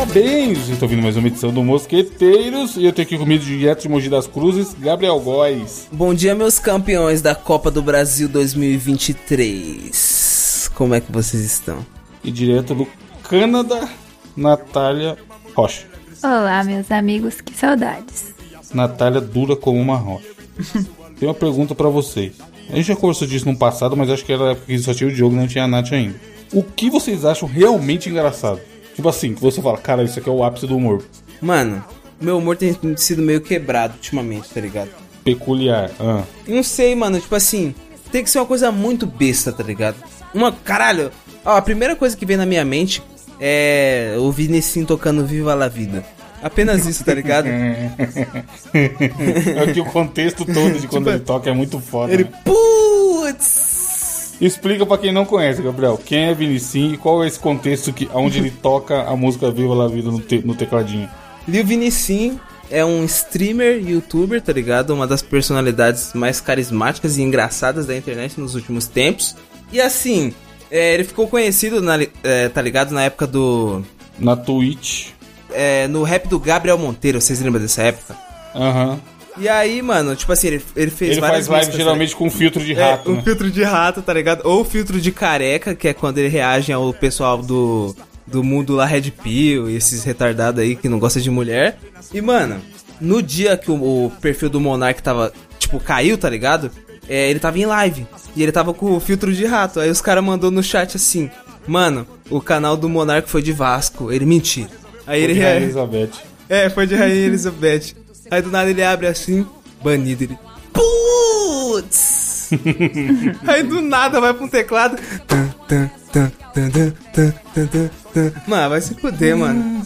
Parabéns! Vocês estão ouvindo mais uma edição do Mosqueteiros e eu tenho aqui comigo direto de Mogi das Cruzes, Gabriel Góes. Bom dia, meus campeões da Copa do Brasil 2023. Como é que vocês estão? E direto do Canadá, Natália Rocha. Olá, meus amigos, que saudades. Natália dura como uma rocha. Tem uma pergunta pra vocês. A gente já conversou disso no passado, mas acho que era porque só tinha o Diogo e não tinha a Nath ainda. O que vocês acham realmente engraçado? Tipo assim, que você fala, cara, isso aqui é o ápice do humor. Mano, meu humor tem sido meio quebrado ultimamente, tá ligado? Peculiar. Ah. Não sei, mano, tipo assim, tem que ser uma coisa muito besta, tá ligado? Uma, caralho, ó, a primeira coisa que vem na minha mente é o Vinicius tocando Viva la Vida. Apenas isso, tá ligado? é que o contexto todo de quando Tipo, ele toca é muito foda. Ele, né? putz! Explica pra quem não conhece, Gabriel, quem é Vinicim e qual é esse contexto que, onde ele toca a música Viva la Vida no, te- no tecladinho. Lil Vinicim é um streamer, youtuber, tá ligado? Uma das personalidades mais carismáticas e engraçadas da internet nos últimos tempos. E assim, é, ele ficou conhecido, na, é, tá ligado? Na época do. Na Twitch. é, no rap do Gabriel Monteiro, vocês lembram dessa época? Aham. E aí, mano, tipo assim, ele, ele fez Ele várias faz live geralmente com filtro de ligado? rato, É, um né? filtro de rato, tá ligado? Ou filtro de careca, que é quando ele reage ao pessoal do, do mundo lá Red Pill e esses retardados aí que não gostam de mulher. E, mano, no dia que o, o perfil do Monark tava, tipo, caiu, tá ligado? É, ele tava em live. E ele tava com o filtro de rato. Aí os caras mandou no chat assim: Mano, o canal do Monark foi de Vasco. Ele mentira. Aí ele De Rainha Elizabeth. é, foi de Rainha Elizabeth. Aí do nada ele abre assim, banido ele. Putz! Aí do nada vai pra um teclado. Mano, vai se fuder, mano.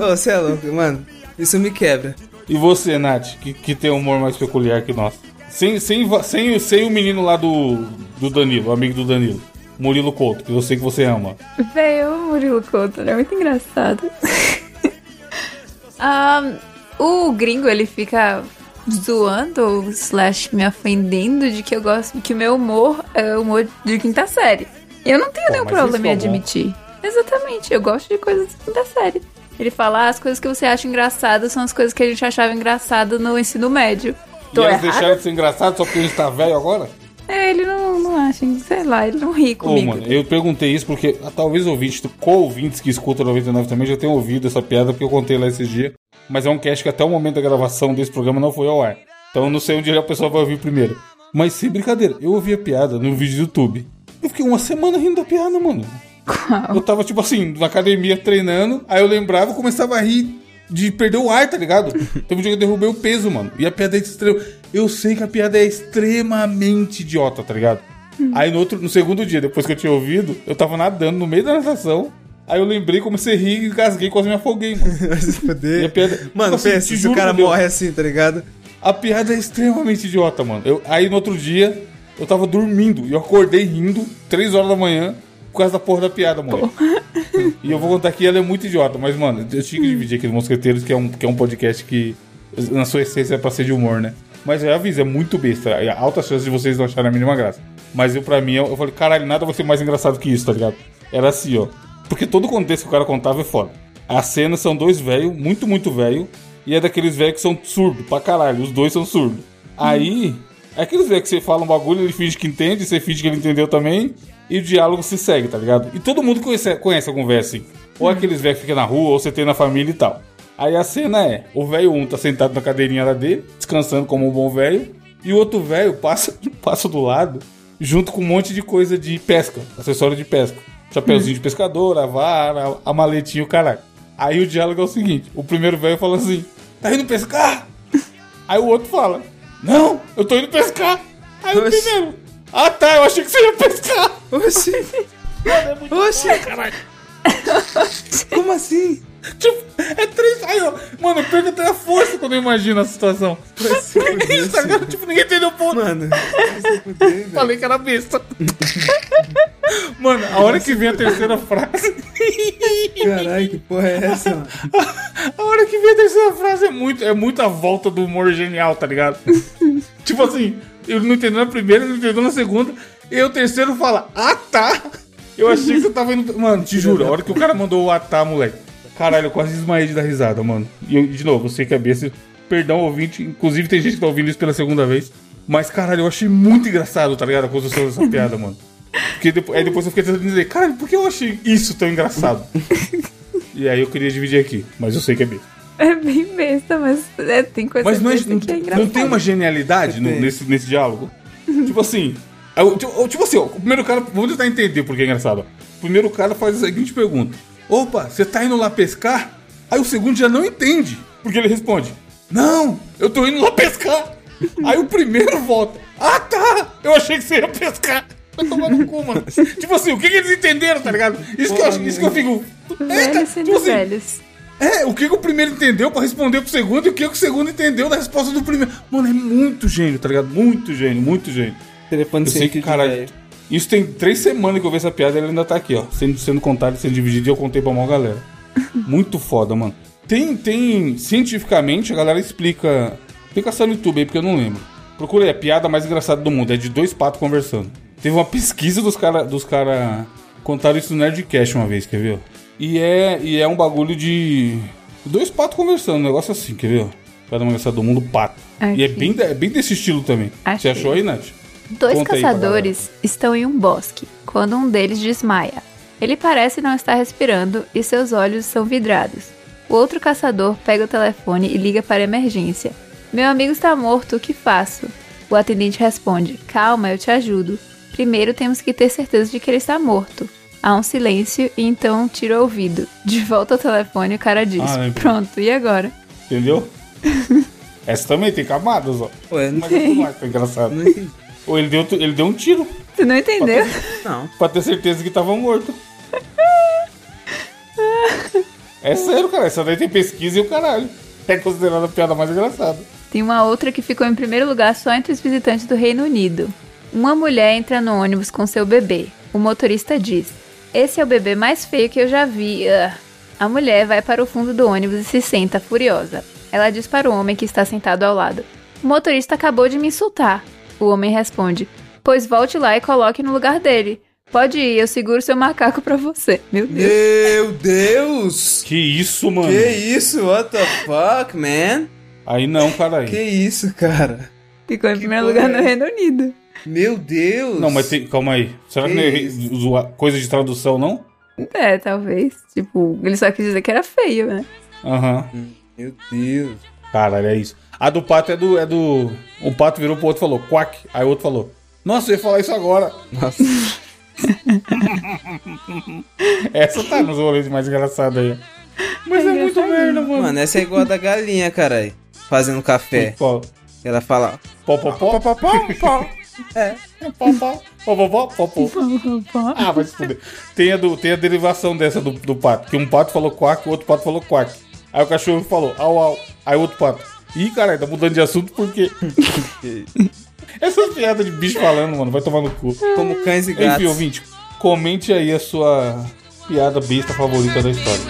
Ô, oh, você é louco, mano. Isso me quebra. E você, Nath, que, que tem um humor mais peculiar que nós? Sem, sem, sem, sem o menino lá do, do Danilo, amigo do Danilo. Murilo Couto, que eu sei que você ama. Veio eu Murilo Couto, ele é muito engraçado. um, o gringo, ele fica zoando, slash, me ofendendo de que eu gosto, que o meu humor é humor de quinta série. Eu não tenho Pô, nenhum problema em é admitir. Exatamente, eu gosto de coisas de quinta série. Ele fala, ah, as coisas que você acha engraçadas são as coisas que a gente achava engraçado no ensino médio. E Tô elas errada? deixaram de ser engraçado só porque a gente tá velho agora? É, ele não, não acha, sei lá, ele não ri Ô, comigo. mano, eu perguntei isso porque ah, talvez ouvintes, co-ouvintes que escutam 99 também já tenham ouvido essa piada porque eu contei lá esses dias. Mas é um cast que até o momento da gravação desse programa não foi ao ar. Então eu não sei onde a pessoa vai ouvir primeiro. Mas sem brincadeira, eu ouvi a piada no vídeo do YouTube. Eu fiquei uma semana rindo da piada, mano. Eu tava, tipo assim, na academia treinando, aí eu lembrava e começava a rir de perder o ar, tá ligado? Teve um dia que eu derrubei o peso, mano. E a piada é extrema. Eu sei que a piada é extremamente idiota, tá ligado? Aí no outro, no segundo dia, depois que eu tinha ouvido, eu tava nadando no meio da natação. Aí eu lembrei, comecei a rir, engasguei, quase me afoguei, mano. Vai se a fuder. piada, Mano, tipo assim, pensa, se o cara por Deus, morre assim, tá ligado? A piada é extremamente idiota, mano. Eu, aí no outro dia, eu tava dormindo e eu acordei rindo, 3 horas da manhã, por causa da porra da piada, mano. E eu vou contar que ela é muito idiota, mas, mano, eu tinha que dividir aqui no Mosqueteiros, que é um, que é um podcast que, na sua essência, é pra ser de humor, né? Mas eu aviso, é muito besta. É alta chance de vocês não acharem a mínima graça. Mas eu, pra mim, eu, eu falei, caralho, nada vai ser mais engraçado que isso, tá ligado? Era assim, ó. Porque todo o contexto que o cara contava é foda. As cenas são dois velhos, muito, muito velho. E é daqueles velhos que são surdos pra caralho. Os dois são surdos. Aí, é aqueles velhos que você fala um bagulho, ele finge que entende, você finge que ele entendeu também. E o diálogo se segue, tá ligado? E todo mundo conhece, conhece algum velho assim. Ou aqueles velhos que ficam na rua, ou você tem na família e tal. Aí a cena é: o velho um tá sentado na cadeirinha lá dele, descansando como um bom velho. E o outro velho passa, passa do lado, junto com um monte de coisa de pesca, acessório de pesca. Chapeuzinho de pescador, a vara, a maletinha, o caralho. Aí o diálogo é o seguinte: o primeiro velho fala assim, tá indo pescar? Aí o outro fala, não, eu tô indo pescar. Aí o Oxi. primeiro, ah tá, eu achei que você ia pescar. Oxi! Oxi! Como assim? Tipo, é três. Aí, ó, mano, eu perco até a força quando eu imagino a situação. Fuder, Tá ligado? Tipo, ninguém entendeu o ponto. Mano, fuder, velho. Falei que era besta. Mano, a hora que vem a terceira frase. Caralho, que porra é essa, mano? A hora que vem a terceira frase é muito, é muito a volta do humor genial, tá ligado? tipo assim, eu não entendeu na primeira, ele não entendeu na segunda, e o terceiro fala, ah tá! Eu achei que você tava indo. Mano, te juro, a hora que o cara mandou o ah tá, moleque. Caralho, eu quase desmaiei de dar risada, mano. E eu, de novo, eu sei que é besta. Perdão, ouvinte. Inclusive, tem gente que tá ouvindo isso pela segunda vez. Mas, caralho, eu achei muito engraçado, tá ligado? A construção dessa piada, mano. Porque depois, aí depois eu fiquei tentando dizer, caralho, por que eu achei isso tão engraçado? e aí eu queria dividir aqui, mas eu sei que é besta. É bem besta, mas é, tem coisa Mas não, é, não, que é não engraçada. tem uma genialidade no- nesse, nesse diálogo? tipo assim. eu- tipo, tipo assim, ó, o primeiro cara. Vamos tentar entender por que é engraçado. O primeiro cara faz a seguinte pergunta: Opa, você tá indo lá pescar? Aí o segundo já não entende. Porque ele responde: Não, eu tô indo lá pescar. Aí o primeiro volta: Ah tá, eu achei que você ia pescar. Vai tomar no cu, mano. tipo assim, o que, que eles entenderam, tá ligado? Isso, que eu, isso que eu fico. Eita, tipo assim, velhos. é, o que, que o primeiro entendeu pra responder pro segundo e o que, que o segundo entendeu da resposta do primeiro. Mano, é muito gênio, tá ligado? Muito gênio, muito gênio. Telefone Eu sei sem que, velho. Isso tem três semanas que eu vi essa piada e ele ainda tá aqui, ó. Sendo, sendo contado, sendo dividido e eu contei pra maior galera. Muito foda, mano. Tem, tem. Cientificamente, a galera explica. Tem caçar no YouTube aí, porque eu não lembro. Procura aí, a piada mais engraçada do mundo. É de dois patos conversando. Teve uma pesquisa dos caras. Dos cara, contaram isso no Nerdcast uma vez, quer ver? ó? E é, e é um bagulho de. Dois patos conversando, um negócio assim, quer ver? ó? Piada mais engraçada do mundo, pato. Aqui. E é bem, é bem desse estilo também. Você Achei. achou aí, Nath? Dois Conta caçadores estão em um bosque quando um deles desmaia. Ele parece não estar respirando e seus olhos são vidrados. O outro caçador pega o telefone e liga para a emergência. Meu amigo está morto, o que faço? O atendente responde: Calma, eu te ajudo. Primeiro temos que ter certeza de que ele está morto. Há um silêncio e então tira o ouvido. De volta ao telefone, o cara diz: Ah. Pronto, e agora? Entendeu? Essa também tem camadas, ó. Ué, não, Mas é mais foi engraçado. não entendi. Ou ele deu, ele deu um tiro Tu não entendeu? Não. pra ter certeza que tava morto. É sério, cara. Essa daí tem pesquisa e o caralho. É considerada a piada mais engraçada. Tem uma outra que ficou em primeiro lugar só entre os visitantes do Reino Unido. Uma mulher entra no ônibus com seu bebê. O motorista diz: Esse é o bebê mais feio que eu já vi. Ugh." A mulher vai para o fundo do ônibus e se senta furiosa. Ela diz para o homem que está sentado ao lado: O motorista acabou de me insultar. O homem responde: Pois volte lá e coloque no lugar dele. Pode ir, eu seguro seu macaco pra você. Meu Deus. Meu Deus! Que isso, mano? Que isso? What the fuck, man? Aí não, caralho. Que isso, cara? Ficou em Que primeiro lugar é no Reino Unido. Meu Deus! Não, mas tem, calma aí. Será que, Que não é coisa de tradução, não? É, talvez. Tipo, ele só quis dizer que era feio, né? Aham. Meu Deus. Caralho, é isso. A do pato é do. É do. Um pato virou pro outro e falou, quack. Aí o outro falou, nossa, eu ia falar isso agora. Nossa. Essa tá nos rolês mais engraçados aí. Mas é, muito merda, mano. Mano, essa é igual a da galinha, caralho. Fazendo café. Pó, Ela fala. pó, pó, pó, pó, pó, pó. É. Pó, pó, pó, pó, pó, pó, pó. Ah, vai se fuder. Tem a, do, tem a derivação dessa do, do pato. Que um pato falou quack, o outro pato falou quack. Aí o cachorro falou au, au. Aí o outro pato. Ih, caralho, tá mudando de assunto por quê? Essas piadas de bicho falando, mano, vai tomar no cu. Como cães e Enfim, gatos. ouvinte, comente aí a sua piada besta favorita da história.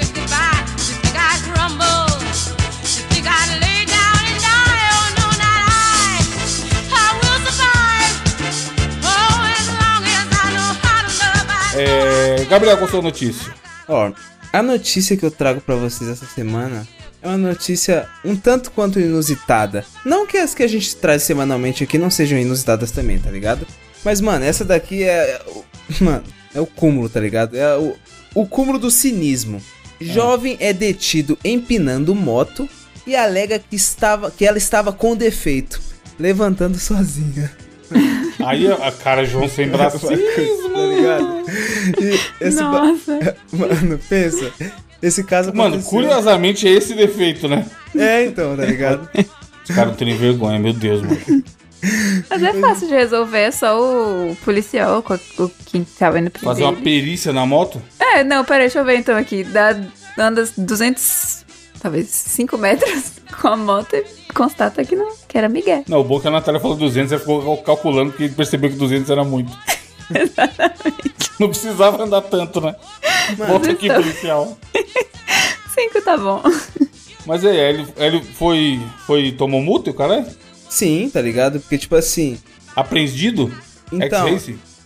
É, Gabriel, qual a sua notícia? Ó, a notícia que eu trago pra vocês essa semana é uma notícia um tanto quanto inusitada. Não que as que a gente traz semanalmente aqui não sejam inusitadas também, tá ligado? Mas, mano, essa daqui é. o- Mano, é o cúmulo, tá ligado? É o, o cúmulo do cinismo. Jovem é detido empinando moto e alega que, estava, que ela estava com defeito, levantando sozinha. Aí a, a cara João sem braço. tá ligado? E esse ba- Nossa. Mano, pensa. Esse caso Mano, aconteceu- curiosamente é esse defeito, né? É, então, tá ligado? Os caras não têm vergonha, meu Deus, mano. Mas é fácil de resolver, é só o policial, com o quem tava indo prender Fazer uma perícia na moto? É, não, peraí, deixa eu ver então aqui. Dá, anda 200, talvez 5 metros com a moto e constata que não, que era Miguel. Não, o bom é que a Natália falou 200, ela ficou calculando porque percebeu que 200 era muito. Não precisava andar tanto, né? Volta aqui, então. policial. 5 tá bom. Mas é, ele, ele foi, foi. tomou multa, o cara? Sim, tá ligado? Porque, tipo assim. Apreendido? Então.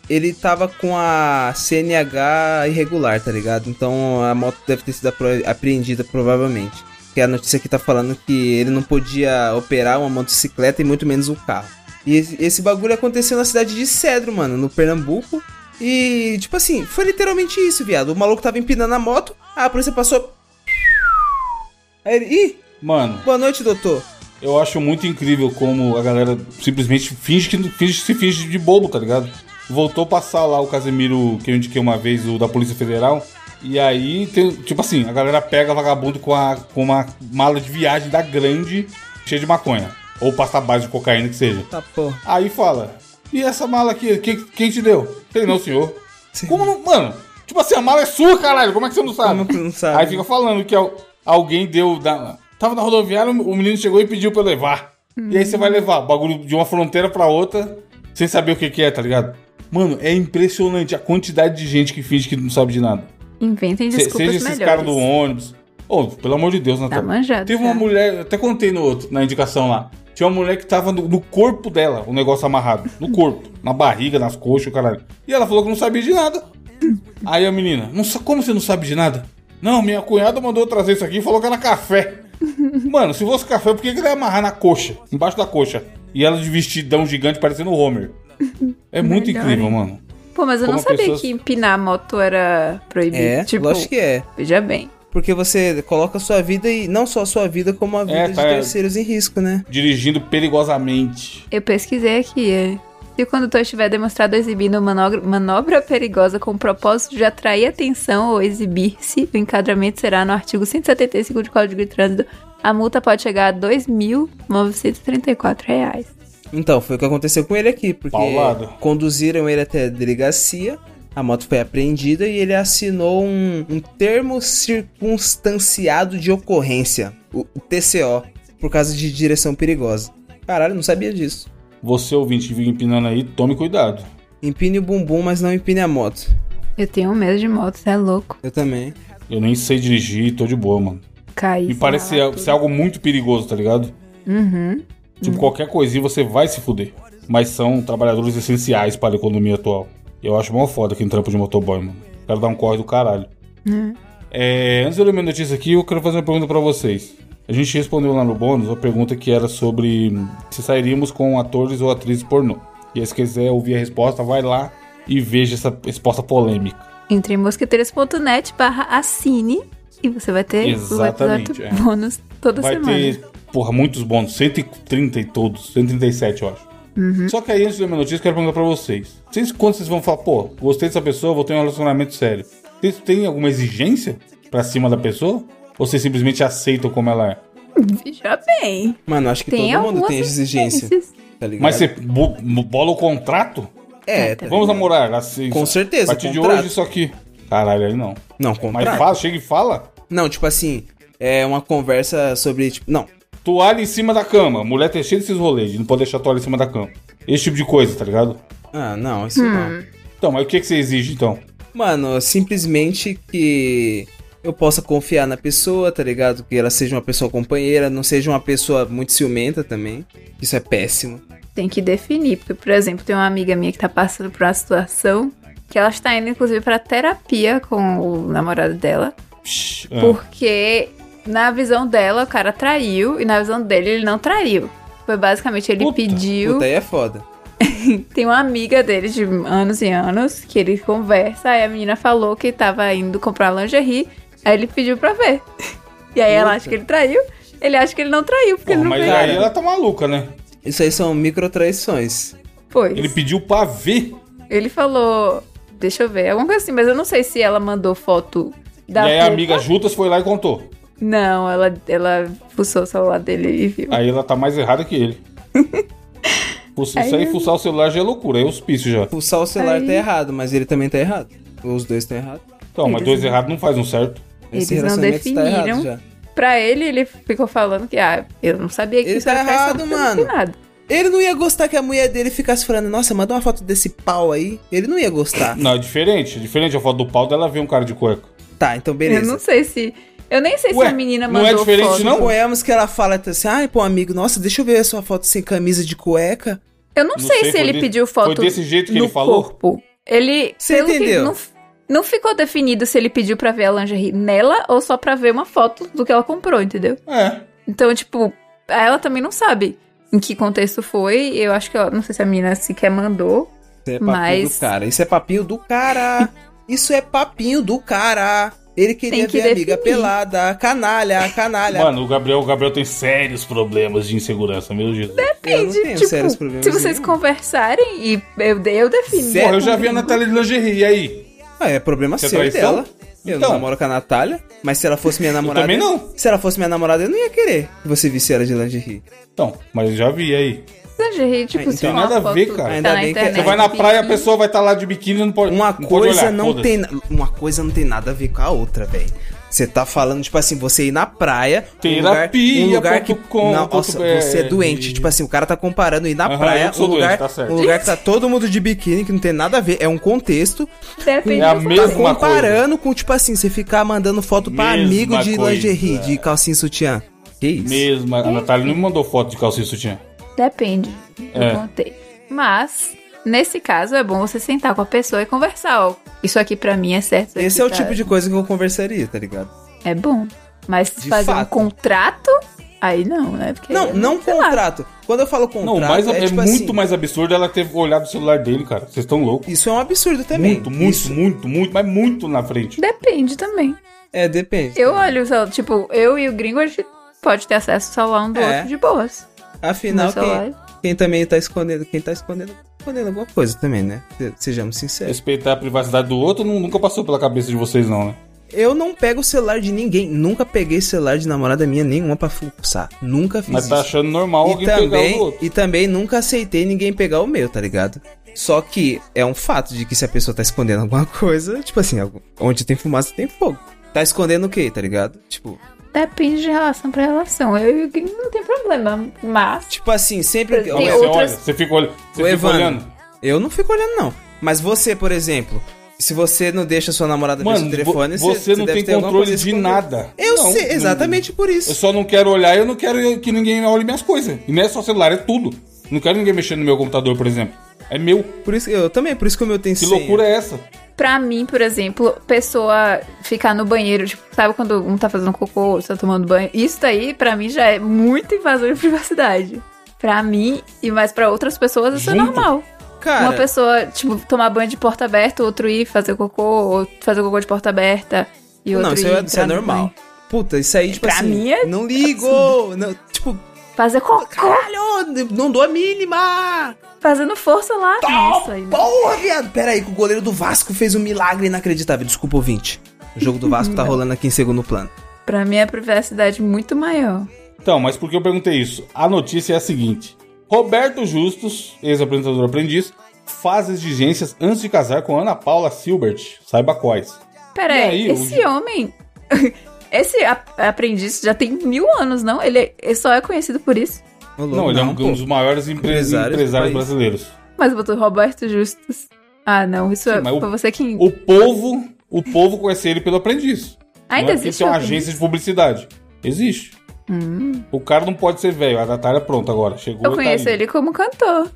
Ele tava com a CNH irregular, tá ligado? Então a moto deve ter sido apreendida provavelmente. Que a notícia aqui tá falando que ele não podia operar uma motocicleta e muito menos um carro. E esse, bagulho aconteceu na cidade de Cedro, mano, no Pernambuco. E, tipo assim, foi literalmente isso, viado. O maluco tava empinando a moto, a polícia passou. Aí ele, ih, Mano, boa noite, doutor. eu acho muito incrível como a galera simplesmente finge que finge, se finge de bobo, tá ligado? Voltou a passar lá o Casemiro que eu indiquei uma vez, o da Polícia Federal. E aí, tem, tipo assim, a galera pega vagabundo com, a, com uma mala de viagem da grande, cheia de maconha. Ou pasta base de cocaína que seja. Tá porra. Aí fala, e essa mala aqui, quem, quem te deu? Sei não, senhor. Como não, mano? Tipo assim, a mala é sua, caralho, como é que você não sabe? Como não sabe? Aí fica falando que al- alguém deu, da- tava na rodoviária, o menino chegou e pediu pra eu levar. E aí você vai levar, bagulho de uma fronteira pra outra, sem saber o que que é, tá ligado? Mano, é impressionante a quantidade de gente que finge que não sabe de nada. Inventem Se- desculpas seja esses melhores. caras do ônibus. Ô, pelo amor de Deus, Natália. Tá manjado, Teve uma mulher, até contei no outro, na indicação lá. Tinha uma mulher que tava no, no corpo dela, o negócio amarrado. No corpo. Na barriga, nas coxas, o caralho. E ela falou que não sabia de nada. Aí a menina, não, como você não sabe de nada? Não, minha cunhada mandou eu trazer isso aqui e falou que era café. Mano, se fosse café, por que ele ia amarrar na coxa? Embaixo da coxa. E ela de vestidão gigante parecendo o Homer. É muito Melhor, incrível, mano. Pô, mas eu Como não sabia pessoas- que empinar a moto era proibido. É, tipo, lógico que é. veja bem. Porque você coloca a sua vida e não só a sua vida, como a vida É, de tá. terceiros em risco, né? Dirigindo perigosamente. Eu pesquisei aqui. é. Se o condutor estiver demonstrado exibindo manobra, manobra perigosa com o propósito de atrair atenção ou exibir-se, o encadramento será no artigo 175 do Código de Trânsito. A multa pode chegar a 2.934 reais. Então, foi o que aconteceu com ele aqui, porque Paulado. conduziram ele até a delegacia, a moto foi apreendida e ele assinou um, um termo circunstanciado de ocorrência, o o TCO, por causa de direção perigosa. Caralho, não sabia disso. Você, ouvinte, que fica empinando aí, tome cuidado. Empine o bumbum, mas não empine a moto. Eu tenho medo de moto, você é louco. Eu também. Eu nem sei dirigir, tô de boa, mano. Cair. Me parece ser, tudo. ser algo muito perigoso, tá ligado? Uhum. Tipo, qualquer coisinha você vai se fuder. Mas são trabalhadores essenciais para a economia atual. Eu acho mó foda quem trampa de motoboy, mano. Quero dar um corre do caralho. É, antes de eu ler minha notícia aqui, eu quero fazer uma pergunta pra vocês. A gente respondeu lá no bônus uma pergunta que era sobre hum, se sairíamos com atores ou atrizes pornô. E aí, se quiser ouvir a resposta, vai lá e veja essa resposta polêmica. Entre em mosqueteiros.net barra assine e você vai ter Exatamente, o episódio é. bônus toda Vai semana. ter, porra, muitos bônus. 130 e todos. 137, eu acho. Uhum. Só que aí, antes de ler minha notícia, eu quero perguntar pra vocês. Vocês, quando vocês vão falar, pô, gostei dessa pessoa, vou ter um relacionamento sério. Vocês têm alguma exigência pra cima da pessoa? Ou vocês simplesmente aceitam como ela é? Veja bem. Mano, acho que Tem todo mundo tem exigência, exigências. tá ligado? Mas você bo- bola o contrato? É, tá Vamos ligado? namorar. Assim, Com certeza, A partir de contrato. hoje, isso aqui. Caralho, aí não. Não, Mas contrato. fala, chega e fala. Não, tipo assim, é uma conversa sobre, tipo, não, Toalha em cima da cama. Mulher tem cheio desses rolês, de não pode deixar toalha em cima da cama. Esse tipo de coisa, tá ligado? ah, não, isso não. Então, mas o que, que você exige, então? Mano, simplesmente que eu possa confiar na pessoa, tá ligado? Que ela seja uma pessoa companheira, não seja uma pessoa muito ciumenta também. Isso é péssimo. Tem que definir, porque, por exemplo, tem uma amiga minha que tá passando por uma situação que ela está indo, inclusive, pra terapia com o namorado dela, Psh, ah. porque na visão dela o cara traiu e na visão dele ele não traiu. Foi basicamente ele Puta, pediu. Puta, aí é foda. Tem uma amiga dele de anos e anos que ele conversa, aí a menina falou que tava indo comprar lingerie, aí ele pediu pra ver. E aí ela Puta. acha que ele traiu, ele acha que ele não traiu, porque Porra, ele não mas veio. aí ela tá maluca, né? Isso aí são microtraições. Pois. Ele pediu pra ver. Ele falou, deixa eu ver, alguma coisa assim, mas eu não sei se ela mandou foto da e aí a amiga Jutas foi lá e contou. Não, ela, ela fuçou o celular dele e viu. Aí ela tá mais errada que ele. Fuça- Isso aí, fuçar o celular já é loucura, é hospício já. Pulsar o celular Aí- tá errado, mas ele também tá errado. Os dois estão errados. Então, mas Eles dois não- errados não faz um certo. Eles Esse não tá definiram. já. Pra ele, ele ficou falando que, ah, eu não sabia que Ele isso tá era errado, eu mano. Ele não ia gostar que a mulher dele ficasse falando, nossa, manda uma foto desse pau aí. Ele não ia gostar. Não, é diferente. É diferente a foto do pau dela ver um cara de cueca. Tá, então Eu beleza. não sei se. Eu nem sei Ué, se a menina não mandou é diferente, foto. não? Suponhamos que ela fala assim, ai, pô, amigo, nossa, deixa eu ver a sua foto sem camisa de cueca. Eu não, Não sei, sei, se ele de- pediu foto foi desse jeito que no ele falou? corpo. Ele. Você entendeu? não, não ficou definido se ele pediu pra ver a lingerie nela ou só pra ver uma foto do que ela comprou, entendeu? É. Então, tipo, ela também não sabe em que contexto foi. Eu acho que ela. Não sei se a menina sequer mandou. Isso é papinho Mas- do cara. Isso é papinho do cara. Isso é papinho do cara. Ele queria que ver a amiga definir. pelada, canalha, canalha. Mano, o Gabriel, o Gabriel tem sérios problemas de insegurança, meu Jesus. eu Depende, tenho tipo, sérios problemas. se vocês nenhum. conversarem e eu, eu defino. Porra, eu já vi a Natália de lingerie, e aí? Ah, é problema Você é seu traição? dela. Eu Então. não namoro com a Natália, mas se ela fosse minha namorada. também não. Se ela fosse minha namorada, eu não ia querer que você visse ela de lingerie. Então, mas eu já vi, aí? Lingerie, tipo, Não se tem uma nada a ver, tá cara. Ainda bem que- internet, Você vai na praia, a pessoa vai estar lá de biquíni e não pode Uma não pode coisa olhar, não tem. Uma coisa não tem nada a ver com a outra, velho. Você tá falando, tipo assim, você ir na praia. Terapia um lugar, um lugar que. com, Não, nossa, BR. você é doente. Tipo assim, o cara tá comparando ir na Aham, praia, um lugar, doente, tá um lugar que tá todo mundo de biquíni, que não tem nada a ver. É um contexto. Depende É a mesma coisa. comparando com, tipo assim, você ficar mandando foto pra Mesma amigo de coisa. lingerie, de calcinha e sutiã. Que isso? Mesmo, a Natália não me mandou foto de calcinha e sutiã. Depende do É. contexto. Mas, nesse caso, é bom você sentar com a pessoa e conversar, ó. Isso aqui pra mim é certo. Esse é o tá- tipo de coisa que eu conversaria, tá ligado? É bom. Mas De fazer um fato. contrato, aí não, né? Porque, Não, não sei lá. contrato. Quando eu falo contrato, Não, mas é, é, tipo muito assim, mais absurdo ela ter olhado o celular dele, cara. Vocês estão loucos. Isso é um absurdo também. Muito, muito, Isso- muito, muito, mas muito na frente. Depende também. É, depende. Eu olho, o celular, tipo, eu e o gringo, a gente pode ter acesso ao celular um do É. outro de boas. Afinal, quem, quem também tá escondendo, quem tá escondendo, tá escondendo alguma coisa também, né? Se- Sejamos sinceros. Respeitar a privacidade do outro nunca passou pela cabeça de vocês, não, né? Eu não pego o celular de ninguém. Nunca peguei celular de namorada minha nenhuma pra fuçar. Nunca fiz Mas isso. tá achando normal e alguém pegar o do também, outro. e também nunca aceitei ninguém pegar o meu, tá ligado? Só que é um fato de que se a pessoa tá escondendo alguma coisa, tipo assim, onde tem fumaça tem fogo. Tá escondendo o quê, tá ligado? Tipo, Depende de relação pra relação. Eu e o gringo não tem problema, mas... tipo assim, sempre. Tem Você outras- olha, você fica, olha, você fica Evandro, olhando. Eu não fico olhando, não. Mas você, por exemplo, se você não deixa sua namorada ver Mano, seu telefone, vo- você não deve tem controle de nada. Eu Não, sei, não- exatamente por isso. Eu só não quero olhar, eu não quero que ninguém olhe minhas coisas. E não é só celular, é tudo. Não quero ninguém mexendo no meu computador, por exemplo. É meu. Por isso eu também, por isso que o meu tem Que senha. loucura é essa? Pra mim, por exemplo, pessoa ficar no banheiro, tipo, sabe quando um tá fazendo cocô, outro tá tomando banho? Isso daí, pra mim, já é muito invasor de privacidade. Pra mim, e mais pra outras pessoas, isso é Junto. normal. Cara, Uma pessoa, tipo, tomar banho de porta aberta, outro ir fazer cocô, ou fazer cocô de porta aberta, e outro não, isso ir é, isso é normal. banho. Puta, isso aí, tipo Pra assim. mim é Não ligo! Não, tipo, Fazer cocô, caralho, não dou a mínima! fazendo força lá. Nossa, aí não. Porra, viado! Pera aí, que o goleiro do Vasco fez um milagre inacreditável. Desculpa, ouvinte. O jogo do Vasco tá rolando aqui em segundo plano. Pra mim é privacidade muito maior. Então, mas por que eu perguntei isso? A notícia é a seguinte: Roberto Justus, ex-apresentador aprendiz, faz exigências antes de casar com Ana Paula Silbert. Saiba quais. Pera E aí, aí, esse homem. Esse aprendiz já tem mil anos, não? Ele, ele só é conhecido por isso. Ô, louco, Não, ele é um, pô. dos maiores empre- Empresários empresários, brasileiros. Mas botou Roberto Justus. Ah, não, isso é, mas o- foi você que. O povo, o povo conhece ele pelo aprendiz. Ainda não é existe isso é uma aprendiz? agência de publicidade. Existe. O cara não pode ser velho. A Natália pronto agora. Chegou Eu tá conheço aí. ele como cantor.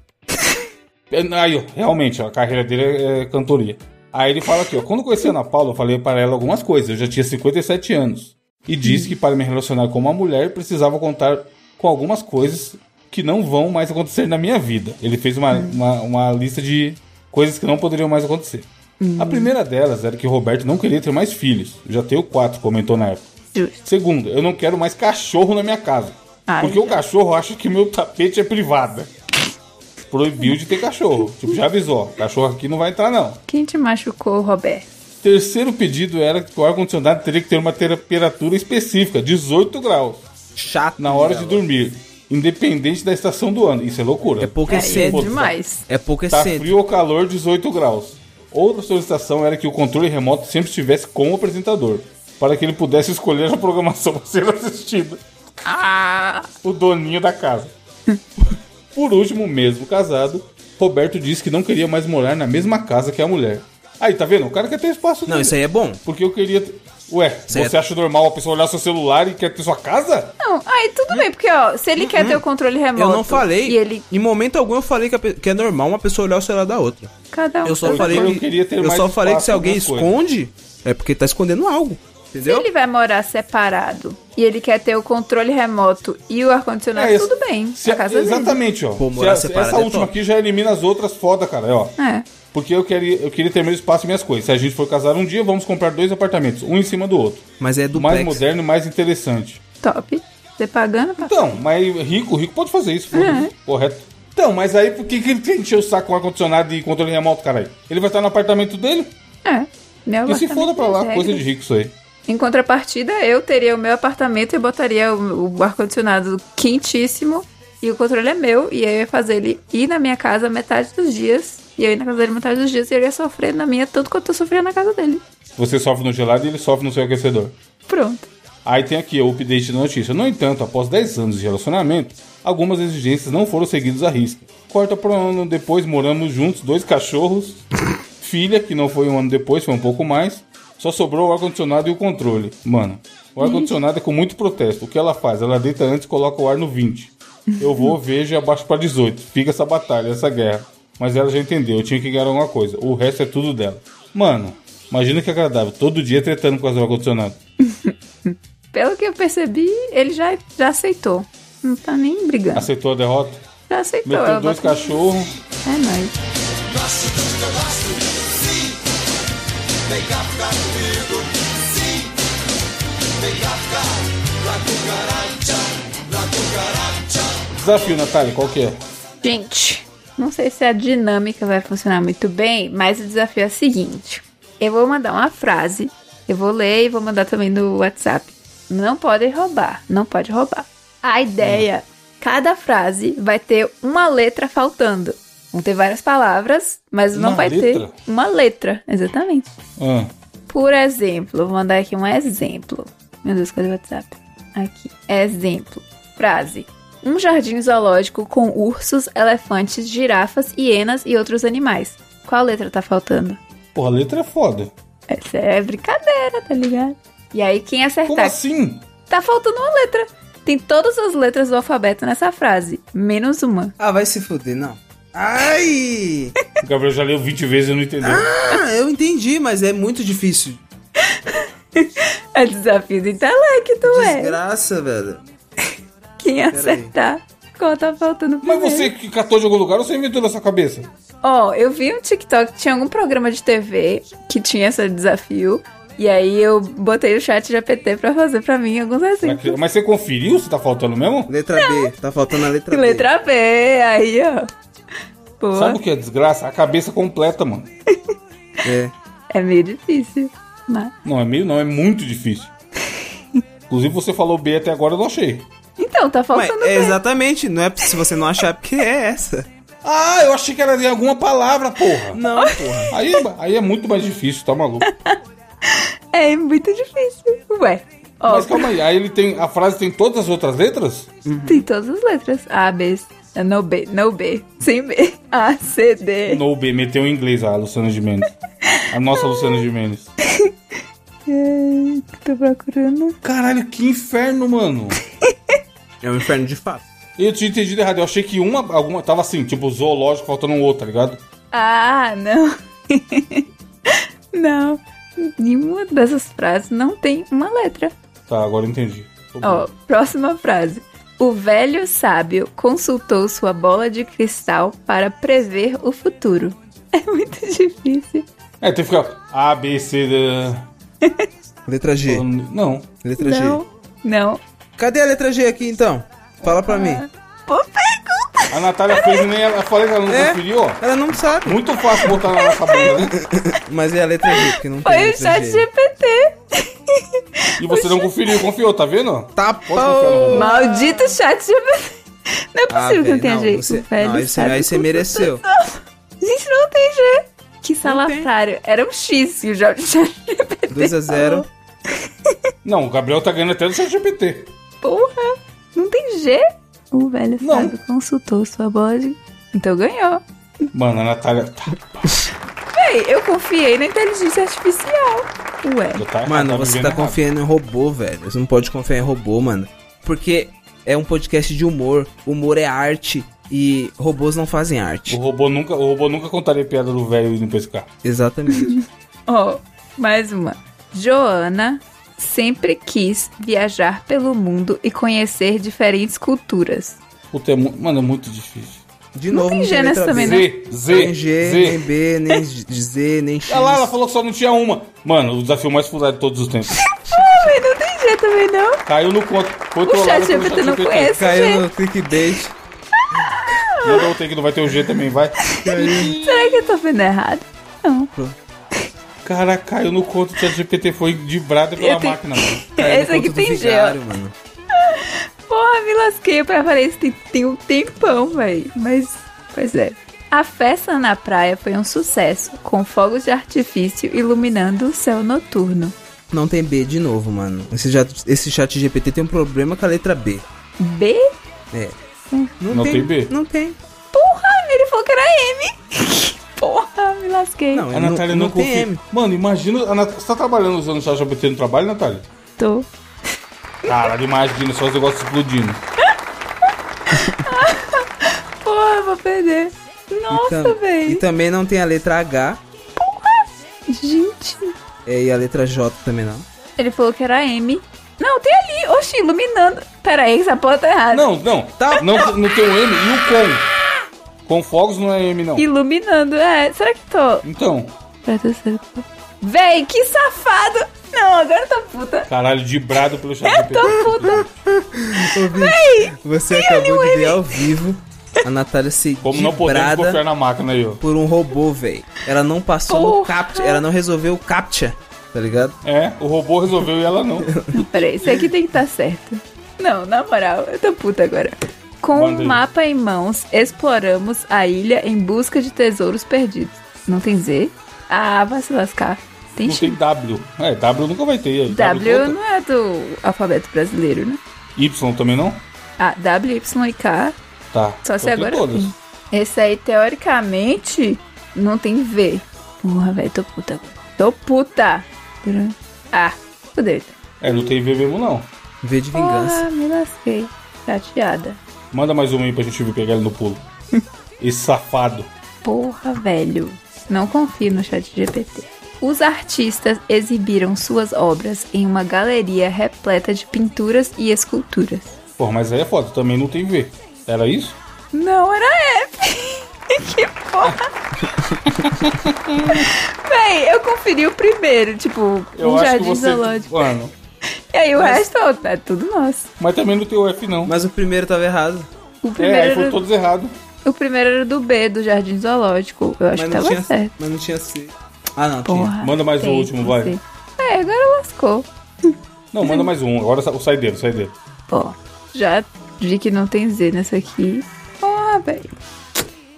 É, Aí, realmente, a carreira dele é, é cantoria. Aí ele fala aqui, ó, quando conheci a Ana Paula, eu falei para ela algumas coisas. Eu já tinha 57 anos. E disse que para me relacionar com uma mulher, precisava contar com algumas coisas que não vão mais acontecer na minha vida. Ele fez uma, uma, uma lista de coisas que não poderiam mais acontecer. A primeira delas era que o Roberto não queria ter mais filhos. Eu já tenho quatro, comentou na época. Justo. Segundo, eu não quero mais cachorro na minha casa. Ai, porque o já. cachorro acha que meu tapete é privado. Proibiu de ter cachorro. Tipo, já avisou. Cachorro aqui não vai entrar, não. Quem te machucou, Roberto? Terceiro pedido era que o ar-condicionado teria que ter uma temperatura específica, 18 graus, Chato. na hora de dormir. Independente da estação do ano. Isso é loucura. É pouco é excêntrico. demais. É pouco Tá excêntrico. frio ou calor, 18 graus. Outra solicitação era que o controle remoto sempre estivesse com o apresentador, para que ele pudesse escolher a programação a ser assistida. Ah! o doninho da casa. Por último, mesmo casado, Roberto disse que não queria mais morar na mesma casa que a mulher. Aí, tá vendo? O cara quer ter espaço Não, dele. isso aí é bom. Porque eu queria. Ué, Certo. você acha normal a pessoa olhar seu celular e quer ter sua casa? Não, aí tudo bem, porque ó, se ele quer ter o controle remoto. Eu não falei. E ele. Em momento algum eu falei que, a pe- que é normal uma pessoa olhar o celular da outra. Cada um. Eu só faz falei eu que. queria ter eu mais só falei que espaço se alguém algumas esconde, é porque tá escondendo algo. Se Entendeu? ele vai morar separado e ele quer ter o controle remoto e o ar-condicionado, É, tudo bem. Se- a casa dele. exatamente, ó. Pô, Se morar se separado essa é última top. aqui já elimina as outras foda, cara. Ó. É. Porque eu queria, eu queria ter meu espaço e minhas coisas. Se a gente for casar um dia, vamos comprar dois apartamentos, um em cima do outro. Mas é O duplex. mais moderno e mais interessante. Top. Você pagando pra. Então, mas rico, rico pode fazer isso, foda-se. correto. Então, mas aí por que, que ele tem que encher o saco com ar-condicionado e controle remoto, caralho? Ele vai estar no apartamento dele? É. Meu Que se foda pra lá, coisa de regras. rico isso aí. Em contrapartida, eu teria o meu apartamento e botaria o, o ar-condicionado quentíssimo e o controle é meu. E aí eu ia fazer ele ir na minha casa metade dos dias. E eu ir na casa dele metade dos dias e ele ia sofrer na minha tanto quanto eu sofria na casa dele. Você sofre no gelado e ele sofre no seu aquecedor. Pronto. Aí tem aqui o update da notícia. No entanto, após 10 anos de relacionamento, algumas exigências não foram seguidas à risca. Corta para um ano depois, moramos juntos, dois cachorros, filha, que não foi um ano depois, foi um pouco mais. Só sobrou o ar-condicionado e o controle. Mano, o ar-condicionado é com muito protesto. O que ela faz? Ela deita antes e coloca o ar no 20. Eu vou, vejo e abaixo para 18. Fica essa batalha, essa guerra. Mas ela já entendeu, eu tinha que ganhar alguma coisa. O resto é tudo dela. Mano, imagina que agradável. Todo dia tretando com o ar-condicionado. Pelo que eu percebi, ele já, já aceitou. Não tá nem brigando. Aceitou a derrota? Já aceitou. Meteu Ela dois cachorros. É nóis. Desafio, Natália, qual que é? Gente, não sei se a dinâmica vai funcionar muito bem, mas o desafio é o seguinte: eu vou mandar uma frase, eu vou ler e vou mandar também no WhatsApp. Não pode roubar, não pode roubar. A ideia, cada frase vai ter uma letra faltando. Vão ter várias palavras, mas não Uma vai letra? ter uma letra, exatamente. Ah, Por exemplo, vou mandar aqui um exemplo. Meu Deus, cadê o WhatsApp? Aqui. Exemplo. Frase. Um jardim zoológico com ursos, elefantes, girafas, hienas e outros animais. Qual letra tá faltando? porra, a letra é foda. Essa é brincadeira, tá ligado? E aí, quem Como acertar. assim? Tá faltando uma letra. Tem todas as letras do alfabeto nessa frase, menos uma. Ah, vai se fuder, não. Ai! O Gabriel já leu 20 vezes e não entendeu. Ah, eu entendi, mas é muito difícil. É desafio do intelecto, ué. Desgraça, velho. Quem acertar, qual tá faltando Mas primeiro? você que catou de algum lugar ou você inventou na sua cabeça? Ó, eu vi um TikTok, tinha algum programa de TV que tinha esse desafio. E aí eu botei o chat GPT pra fazer pra mim alguns exemplos. Mas você conferiu se tá faltando mesmo? Letra B. Tá faltando a letra B. Letra B, aí, ó. Pô, Sabe o que é desgraça? A cabeça completa, mano. É. é meio difícil. Mas... Não, é meio não, é muito difícil. Inclusive você falou B até agora, eu não achei. Então, tá Mas, faltando é B. exatamente, não é se você não achar é porque é essa. Ah, eu achei que era de alguma palavra, porra. Não, porra. Aí, aí é muito mais difícil, tá maluco? É muito difícil. Ué, ó, Mas calma aí, aí ele tem. A frase tem todas as outras letras? tem todas as letras. A, B, C- no B, no B, sem B. A, C, D. No B, meteu em inglês a Luciana Gimenez. A nossa Luciana Gimenez. Ai, tô procurando. Caralho, que inferno, mano. É um inferno de fato. Eu tinha entendido errado. Eu achei que uma, alguma tava assim, tipo zoológico faltando um outro, tá ligado? Ah, não. não. Nenhuma dessas frases não tem uma letra. Tá, agora eu entendi. Ó, próxima frase. O velho sábio consultou sua bola de cristal para prever o futuro. É muito difícil. É, tem que ficar A, B, C, D. Letra G. Não. Letra Não, G. não. Cadê a letra G aqui então? Fala pra mim. Pô, pergunta. A Natália fez nem ela. Eu falei que ela não É? conferiu, ó. Ela não sabe. Muito fácil botar na nossa bunda, né? Mas é a letra G, porque não tem Foi o chat G. GPT. E você não conferiu, confiou, tá vendo? Tá Pode confiar. Maldito chat GPT. Não é Ah, possível que não tenha não, jeito. você- O velho não, aí você- aí mereceu. Gente, não tem G. Que salafrário. Era um X que o chat GPT 2 a 0 Não, o Gabriel tá ganhando até do chat GPT. Porra, não tem G? O velho Não. sábio consultou sua bola de... Então ganhou. Mano, a Natália. Tá. Véi, eu confiei na inteligência artificial. Ué. Tá- Mano, você tá confiando em robô, velho. Você não pode confiar em robô, mano. Porque é um podcast de humor. Humor é arte. E robôs não fazem O arte. robô nunca, o robô nunca contaria piada do velho indo pescar. Exatamente. Ó, mais uma. Joana sempre quis viajar pelo mundo e conhecer diferentes culturas. Puta, é mano, é muito difícil. De Não novo, tem não também, B. né? Z, Z, Nem G, nem Z. B, nem Z, nem X. Olha lá, ela falou que só não tinha uma. Mano, o desafio mais furado de todos os tempos. Ai, não tem jeito também, não. Caiu no conto. O chat GPT não conhece, Caiu no clickbait. Manda outro aí que não vai ter o G também, vai. Será que eu tô vendo errado? Não. Cara, caiu no conto do ChatGPT. Foi de brada pela tenho- máquina, mano. Caiu Esse aqui tem G, ó. vigário, mano. Porra, me lasquei pra falar isso tem, tem um tempão, velho. Mas, pois é. A festa na praia foi um sucesso, com fogos de artifício iluminando o céu noturno. Não tem B de novo, mano. Esse, já, esse chat GPT tem um problema com a letra B. B? É. Não tem B? Não tem. Porra, ele falou que era M. Porra, me lasquei. Não, A Natália não, confia. M. Mano, imagina. A Nat... Você tá trabalhando usando o ChatGPT no trabalho, Natália? Tô. Caralho, imagina só os negócios explodindo. Porra, eu vou perder. Nossa, Então, e velho. também não tem a letra H Gente. é, e a letra J também não. Ele falou que era M. Não, tem ali. Oxi, iluminando. Pera aí, essa porra tá errada. Não, não. Tá, não, não tem o M e o com. Com fogos não é M, não. Iluminando. É, será que tô... Então, Presta atenção. Véi, que safado. Não, agora eu tô puta. caralho, de brado pelo Eu ChatGPT. tô puta. Você acabou de ver ao vivo a Natália ser Como não podemos confiar na máquina aí, ó. por um robô, velho. Ela não passou no Porra. captcha, ela não resolveu o captcha, tá ligado? É, o robô resolveu e ela não. Peraí, isso aqui tem que estar certo. Não, na moral, eu tô puta agora. Com Manda um mapa em mãos, exploramos a ilha em busca de tesouros perdidos. Não tem Z? Ah, vai se lascar. Tem Não X. tem W. É, W nunca vai ter. aí. W conta. não é do alfabeto brasileiro, né? Y também não? Ah, W, Y e K. Tá. Só se Então agora todas. Esse aí, teoricamente, não tem V. Porra, velho, tô puta. Tô puta. Ah, fudeu. É, não tem V mesmo, não. V de vingança. Porra, me lasquei. Chateada. Manda mais uma aí pra gente ver pegar ele no pulo. Esse safado. Porra, velho. Não confio no chat GPT. Os artistas exibiram suas obras em uma galeria repleta de pinturas e esculturas. Porra, mas aí é foda, também não tem V. Era isso? Não era F. que porra. Véi, eu conferi o primeiro, tipo, Eu um jardim você. zoológico. Mano. E aí o resto é tudo nosso. Mas também não tem o F, não. Mas o primeiro tava errado. O É, primeiro, aí era, foram todos errados. o primeiro era do B, do jardim zoológico. Eu acho mas que tava tinha, certo. mas não tinha C. Ah, não, tinha. Porra. Manda mais um tem último, vai. É, agora lascou. Não, manda mais um. Agora o saideiro, o saideiro. Pô, já vi que não tem Z nessa aqui. Porra, velho.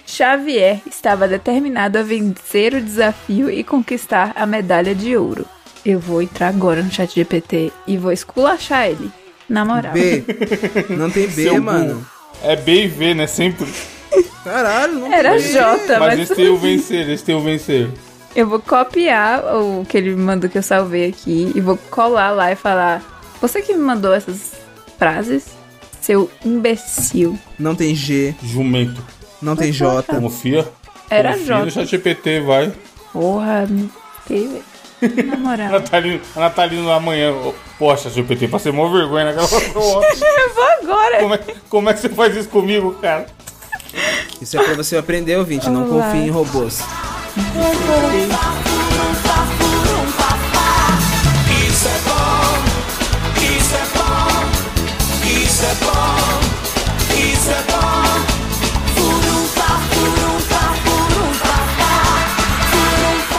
Xavier estava determinado a vencer o desafio e conquistar a medalha de ouro. Eu vou entrar agora no chat GPT e vou esculachar ele. Na moral. B. Não tem B, Seu mano. burro. É B e V, né? Sempre. Caralho, não Era tem B. J, Mas mas, esse tem o vencer, esse tem o vencer. eu vou copiar o que ele me mandou que eu salvei aqui e vou colar lá e falar: Você que me mandou essas frases, seu imbecil. Não tem G. Jumento. Não tem J. Confia. Era Confia no J. chat GPT, vai. Porra, me. Na A moral. Natalino, a Natalino amanhã. Poxa, GPT, passei mó vergonha naquela. Eu vou agora. Como é, como é que você faz isso comigo, cara? Isso é pra você aprender, ouvinte. Não confie em robôs. Isso é bom, isso é bom, isso é bom,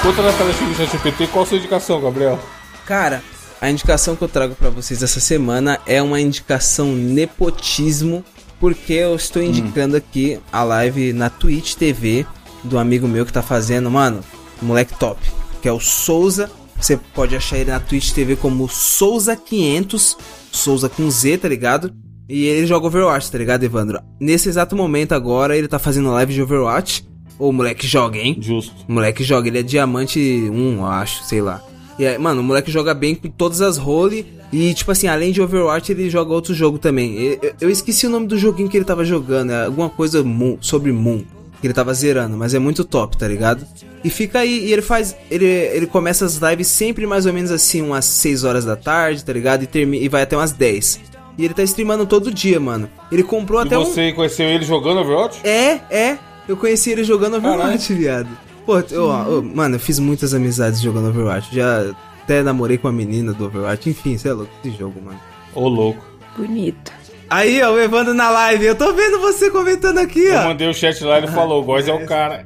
Enquanto a Natália chega no chat GPT, qual a sua indicação, Gabriel? Cara, a indicação que eu trago pra vocês essa semana é uma indicação nepotismo, porque eu estou indicando aqui a live na Twitch TV do amigo meu que tá fazendo, mano, moleque top, que é o Souza. Você pode achar ele na Twitch TV como Souza500, Souza com Z, tá ligado? E ele joga Overwatch, tá ligado, Evandro? Nesse exato momento agora, ele tá fazendo live de Overwatch. Ô, moleque, joga, hein? Justo. O moleque joga, ele é diamante 1, eu acho, sei lá. E aí, mano, o moleque joga bem com todas as roles. E, tipo assim, além de Overwatch, ele joga outro jogo também. Eu, eu- esqueci o nome do joguinho que ele tava jogando. É alguma coisa Moon- sobre Moon. Que ele tava zerando, mas é muito top, tá ligado? E fica aí, e ele faz. Ele, ele começa as lives sempre mais ou menos assim, umas 6 horas da tarde, tá ligado? E, termina, e vai até umas 10. E ele tá streamando todo dia, mano. Ele comprou E até um. você conheceu ele jogando Overwatch? É, é. Eu conheci ele jogando Overwatch, viado. Pô, eu, ó, mano, eu fiz muitas amizades jogando Overwatch. Já até namorei com a menina do Overwatch. Enfim, você é louco esse jogo, mano. Ô, louco. Bonito. Aí, ó, o Evandro na live. Eu tô vendo você comentando aqui, Eu ó. mandei o chat lá e ele falou, o Góis é o cara.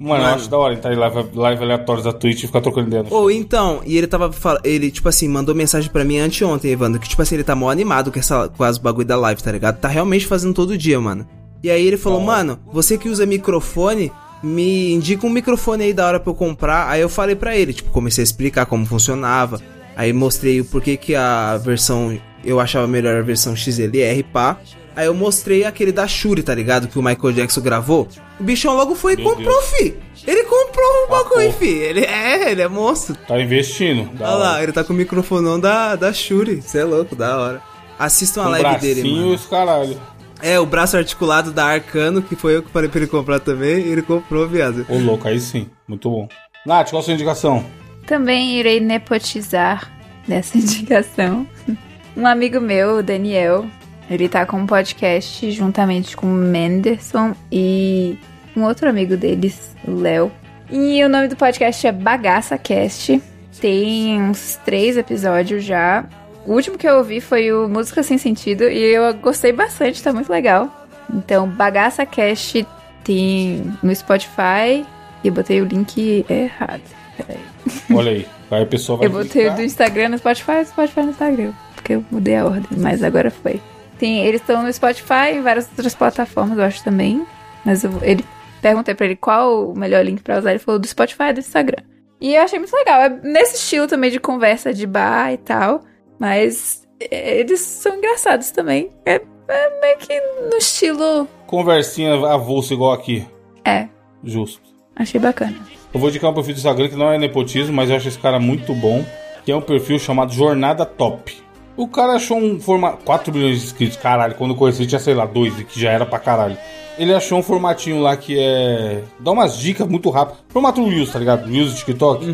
Mano, eu acho da hora entrar em live, live aleatórios da Twitch e ficar trocando ideia Ou então, e ele tava fal- ele, tipo assim, mandou mensagem pra mim anteontem, Evandro, que tipo assim, ele tá mó animado com, essa, com as bagulho da live, tá ligado? Tá realmente fazendo todo dia, mano. E aí ele falou, mano, você que usa microfone, me indica um microfone aí da hora pra eu comprar. Aí eu falei pra ele, tipo, comecei a explicar como funcionava. Aí mostrei o porquê que a versão, eu achava melhor a versão XLR, pá. Aí eu mostrei aquele da Shuri, tá ligado? Que o Michael Jackson gravou. O bichão logo foi e Meu comprou, Deus. fi. Ele comprou o bagulho, fi. Ele é, ele é monstro. Tá investindo. Olha lá, hora. ele tá com o microfonão da, da Shuri. Você é louco, da hora. Assistam a Com live dele, e mano. os caralho. É, o braço articulado da Arcano, que foi eu que falei pra ele comprar também, e ele comprou, viado. Ô, louco, aí sim. Muito bom. Nath, qual a sua indicação? Também irei nepotizar nessa indicação. Um amigo meu, o Daniel, ele tá com um podcast juntamente com o Menderson e um outro amigo deles, o Léo. E o nome do podcast é Bagaça Cast. Tem uns três episódios já. O último que eu ouvi foi o Música Sem Sentido e eu gostei bastante, tá muito legal. Então, Bagaça Cast tem no Spotify e eu botei o link errado. Peraí. Olha aí. Aí a pessoa vai Eu botei o clicar. do Instagram no Spotify, do Spotify no Instagram. Porque eu mudei a ordem, mas agora foi. Tem, eles estão no Spotify e várias outras plataformas, eu acho também. Mas eu- ele perguntei pra ele qual o melhor link pra usar. Ele falou do Spotify e do Instagram. E eu achei muito legal. É nesse estilo também de conversa de bar e tal. Mas é, eles são engraçados também. É, é meio que no estilo. Conversinha avulsa igual aqui. É, Justo. achei bacana. Eu vou indicar um perfil do Instagram que não é nepotismo, mas eu acho esse cara muito bom. Que é um perfil chamado Jornada Top. O cara achou um formato. 4 milhões de inscritos, caralho. Quando eu conheci tinha, sei lá, 2, que já era pra caralho. Ele achou um formatinho lá que é. dá umas dicas muito rápido. Formato Reels, tá ligado? Reels do TikTok.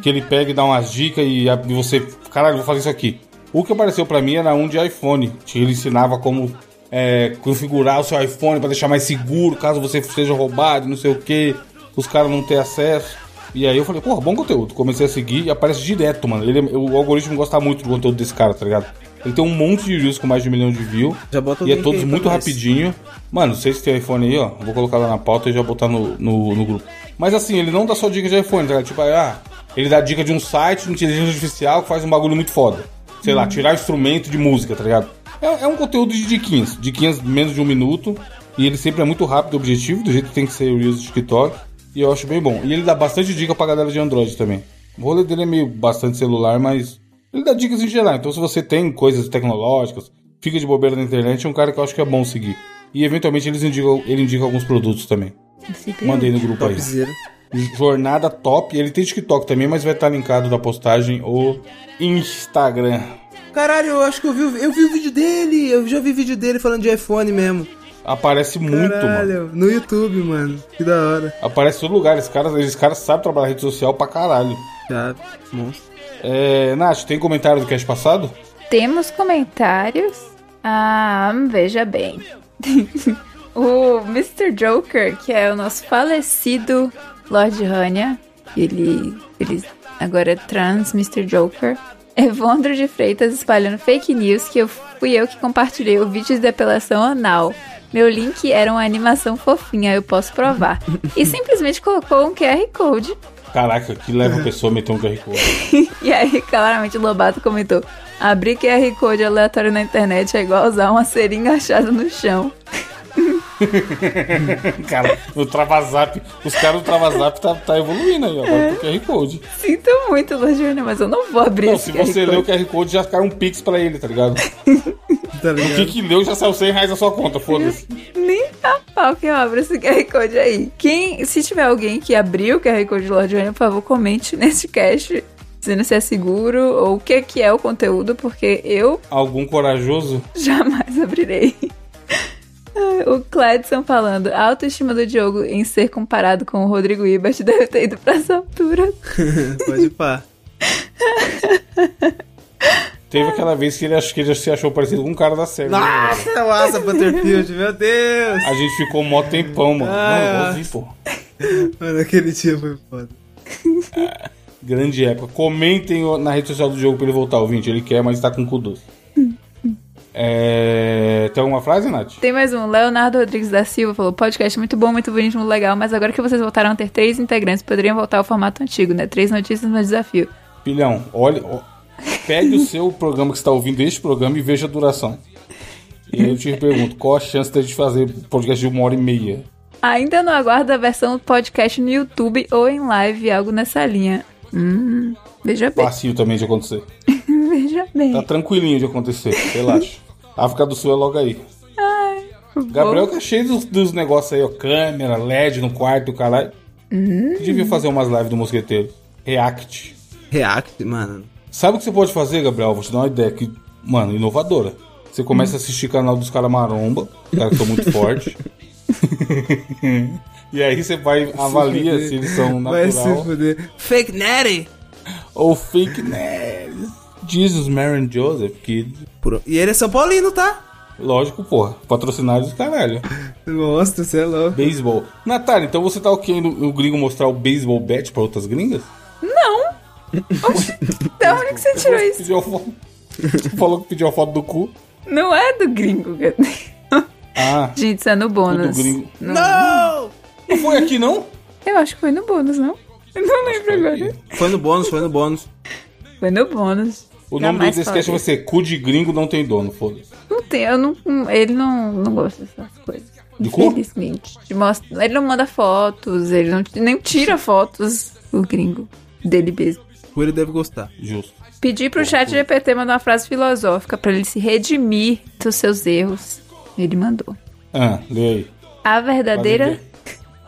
Que ele pega e dá umas dicas e você. Caralho, vou fazer isso aqui. O que apareceu pra mim era um de iPhone. Que ele ensinava como é, configurar o seu iPhone pra deixar mais seguro caso você seja roubado, não sei o que. Os caras não ter acesso. E aí eu falei, porra, bom conteúdo. Comecei a seguir e aparece direto, mano. Ele, o algoritmo gosta muito do conteúdo desse cara, tá ligado? Ele tem um monte de views com mais de um milhão de views. Já bota o E é todos muito rapidinho. Mano, vocês que tem iPhone aí, ó. Vou colocar lá na pauta e já botar no, no, no grupo. Mas assim, ele não dá só dica de iPhone, tá ligado? Tipo, ah, ele dá dica de um site de inteligência artificial que faz um bagulho muito foda. Sei lá, tirar instrumento de música, tá ligado? É, é um conteúdo de diquinhas. Diquinhas menos de um minuto. E ele sempre é muito rápido e objetivo, do jeito que tem que ser o Reels do TikTok. E eu acho bem bom. E ele dá bastante dica pra galera de Android também. O rolê dele é meio bastante celular, mas ele dá dicas em geral. Então, se você tem coisas tecnológicas, fica de bobeira na internet, é um cara que eu acho que é bom seguir. E eventualmente eles indicam, ele indica alguns produtos também. Mandei no grupo aí. Jornada top. Ele tem TikTok também, mas vai estar linkado na postagem o Instagram. Caralho, eu acho que eu vi, o- eu vi o vídeo dele. Eu já vi vídeo dele falando de iPhone mesmo. Aparece muito, mano. Caralho, no YouTube, mano. Que da hora. Aparece em todo lugar. Esses caras, esses caras sabem trabalhar rede social pra caralho. Já, monstro. É, Nath, tem comentário do cast passado? Temos comentários. Ah, veja bem. o Mr. Joker, que é o nosso falecido Lord Rania, ele, ele agora é trans Mr. Joker. Evandro de Freitas espalhando fake news que eu fui eu que compartilhei o vídeo de depilação anal. Meu link era uma animação fofinha, eu posso provar. E simplesmente colocou um QR Code Caraca, que leva a pessoa a meter um QR Code. E aí, claramente, o Lobato comentou: abrir QR Code aleatório na internet é igual usar uma seringa achada no chão. cara, o Travazap, os caras do Travazap tá, tá evoluindo aí, ó. Agora pro QR Code. Sinto muito, Lojana, mas eu não vou abrir Não, se QR você lê o QR Code, já cai um pix pra ele, tá ligado? Tá O que ligado? que leu já saiu 100 reais na sua conta, foda-se. Nem a pau que eu abro esse QR Code aí. Quem, se tiver alguém que abriu o QR Code Rania, por favor, comente nesse cast dizendo se é seguro ou o que, que é o conteúdo, porque eu Algum corajoso? jamais abrirei. O Cledson falando, a autoestima do Diogo em ser comparado com o Rodrigo Ibert deve ter ido pra essa altura. Pode pá. Teve aquela vez que ele, ach- que ele se achou parecido com um cara da série. né? Nossa, massa, Butterfield, meu Deus! A gente ficou mó tempão, mano. Ah. Mano, eu ouvi, pô. Mano, aquele dia foi foda. Grande época. Comentem o- na rede social do jogo pra ele voltar, ouvinte. Ele quer, mas tá com o cu doce. É... Tem alguma frase, Nath? Tem mais um, Leonardo Rodrigues da Silva falou, podcast muito bom, muito bonito, muito legal, mas agora que vocês voltaram a ter três integrantes, poderiam voltar ao formato antigo, né? Três notícias no desafio. Filhão, olha. ó, pegue o seu programa que está ouvindo este programa e veja a duração. E aí eu te pergunto, qual a chance de a gente fazer podcast de uma hora e meia? Ainda não aguardo a versão do podcast no YouTube ou em live, algo nessa linha. Hum, veja bem, Fácil também de acontecer. veja bem. Tá tranquilinho de acontecer, relaxa. África do Sul é logo aí. Gabriel tá cheio dos, dos negócios aí, ó. Câmera, LED no quarto, caralho. Devia fazer umas lives do Mosqueteiro. React. React, mano. Sabe o que você pode fazer, Gabriel? Vou te dar uma ideia que, mano, inovadora. Você começa a assistir canal dos caras maromba, caras que são muito fortes. e aí você vai, avalia se eles são Vai se natural fuder. Fake Natty! ou fake news. Jesus, Mary and Joseph, que, Por- E ele é São Paulino, tá? lógico, porra, patrocinados do caralho. Nossa, você é louco. Beisebol. Natália, então você tá ok no, no gringo mostrar o beisebol bet pra outras gringas? Da onde que você tirou isso? Pediu foto. Falou que pediu a foto do cu. Não é do gringo. Ah, Gente, isso é no bônus. gringo. Não! Não foi aqui, não? Eu acho que foi no bônus, não? Eu não lembro agora. Foi no bônus, foi no bônus. Foi no bônus. O nome Jamais do sketch falei. vai ser Cu de Gringo Não Tem Dono, foda-se. Não tem, eu não. Ele não, não gosta dessas coisas. De cu? Infelizmente. De mostra- ele não manda fotos, ele não, nem tira fotos, o gringo. Dele mesmo. Por ele deve gostar. Justo. Pedi pro chat GPT mandar uma frase filosófica pra ele se redimir dos seus erros. Ele mandou. Ah, lê aí. A verdadeira.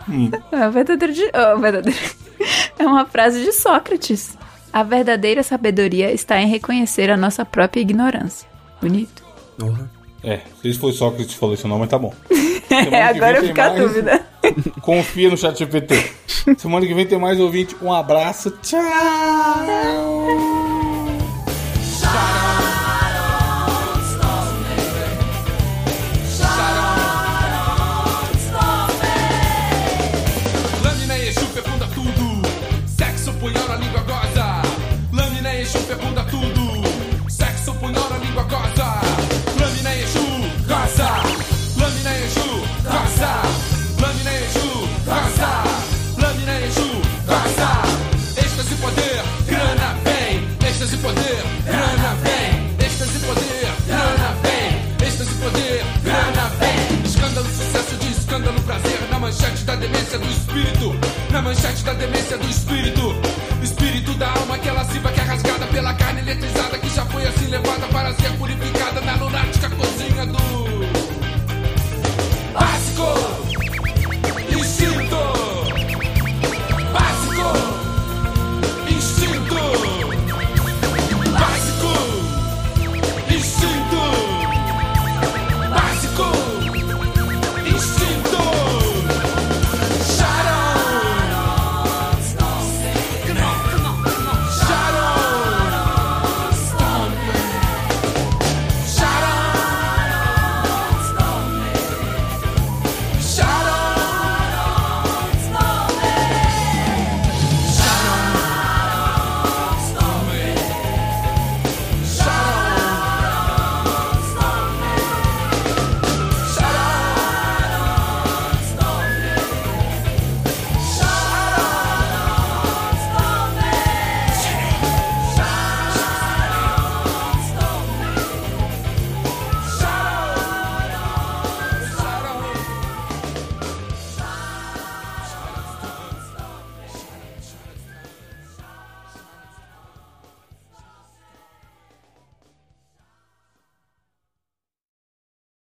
A verdadeira. de- oh, a verdadeira. É uma frase de Sócrates. A verdadeira sabedoria está em reconhecer a nossa própria ignorância. Bonito. Porra. É, não se foi Sócrates que falou esse nome, mas tá bom. É, agora vem fica a dúvida. Confia no chat GPT. Semana que vem tem mais ouvinte. Um abraço. Tchau. espírito, na manchete da demência do espírito. Espírito da alma, aquela silva que é rasgada pela carne eletrizada, que já foi assim levada para ser purificada na lunática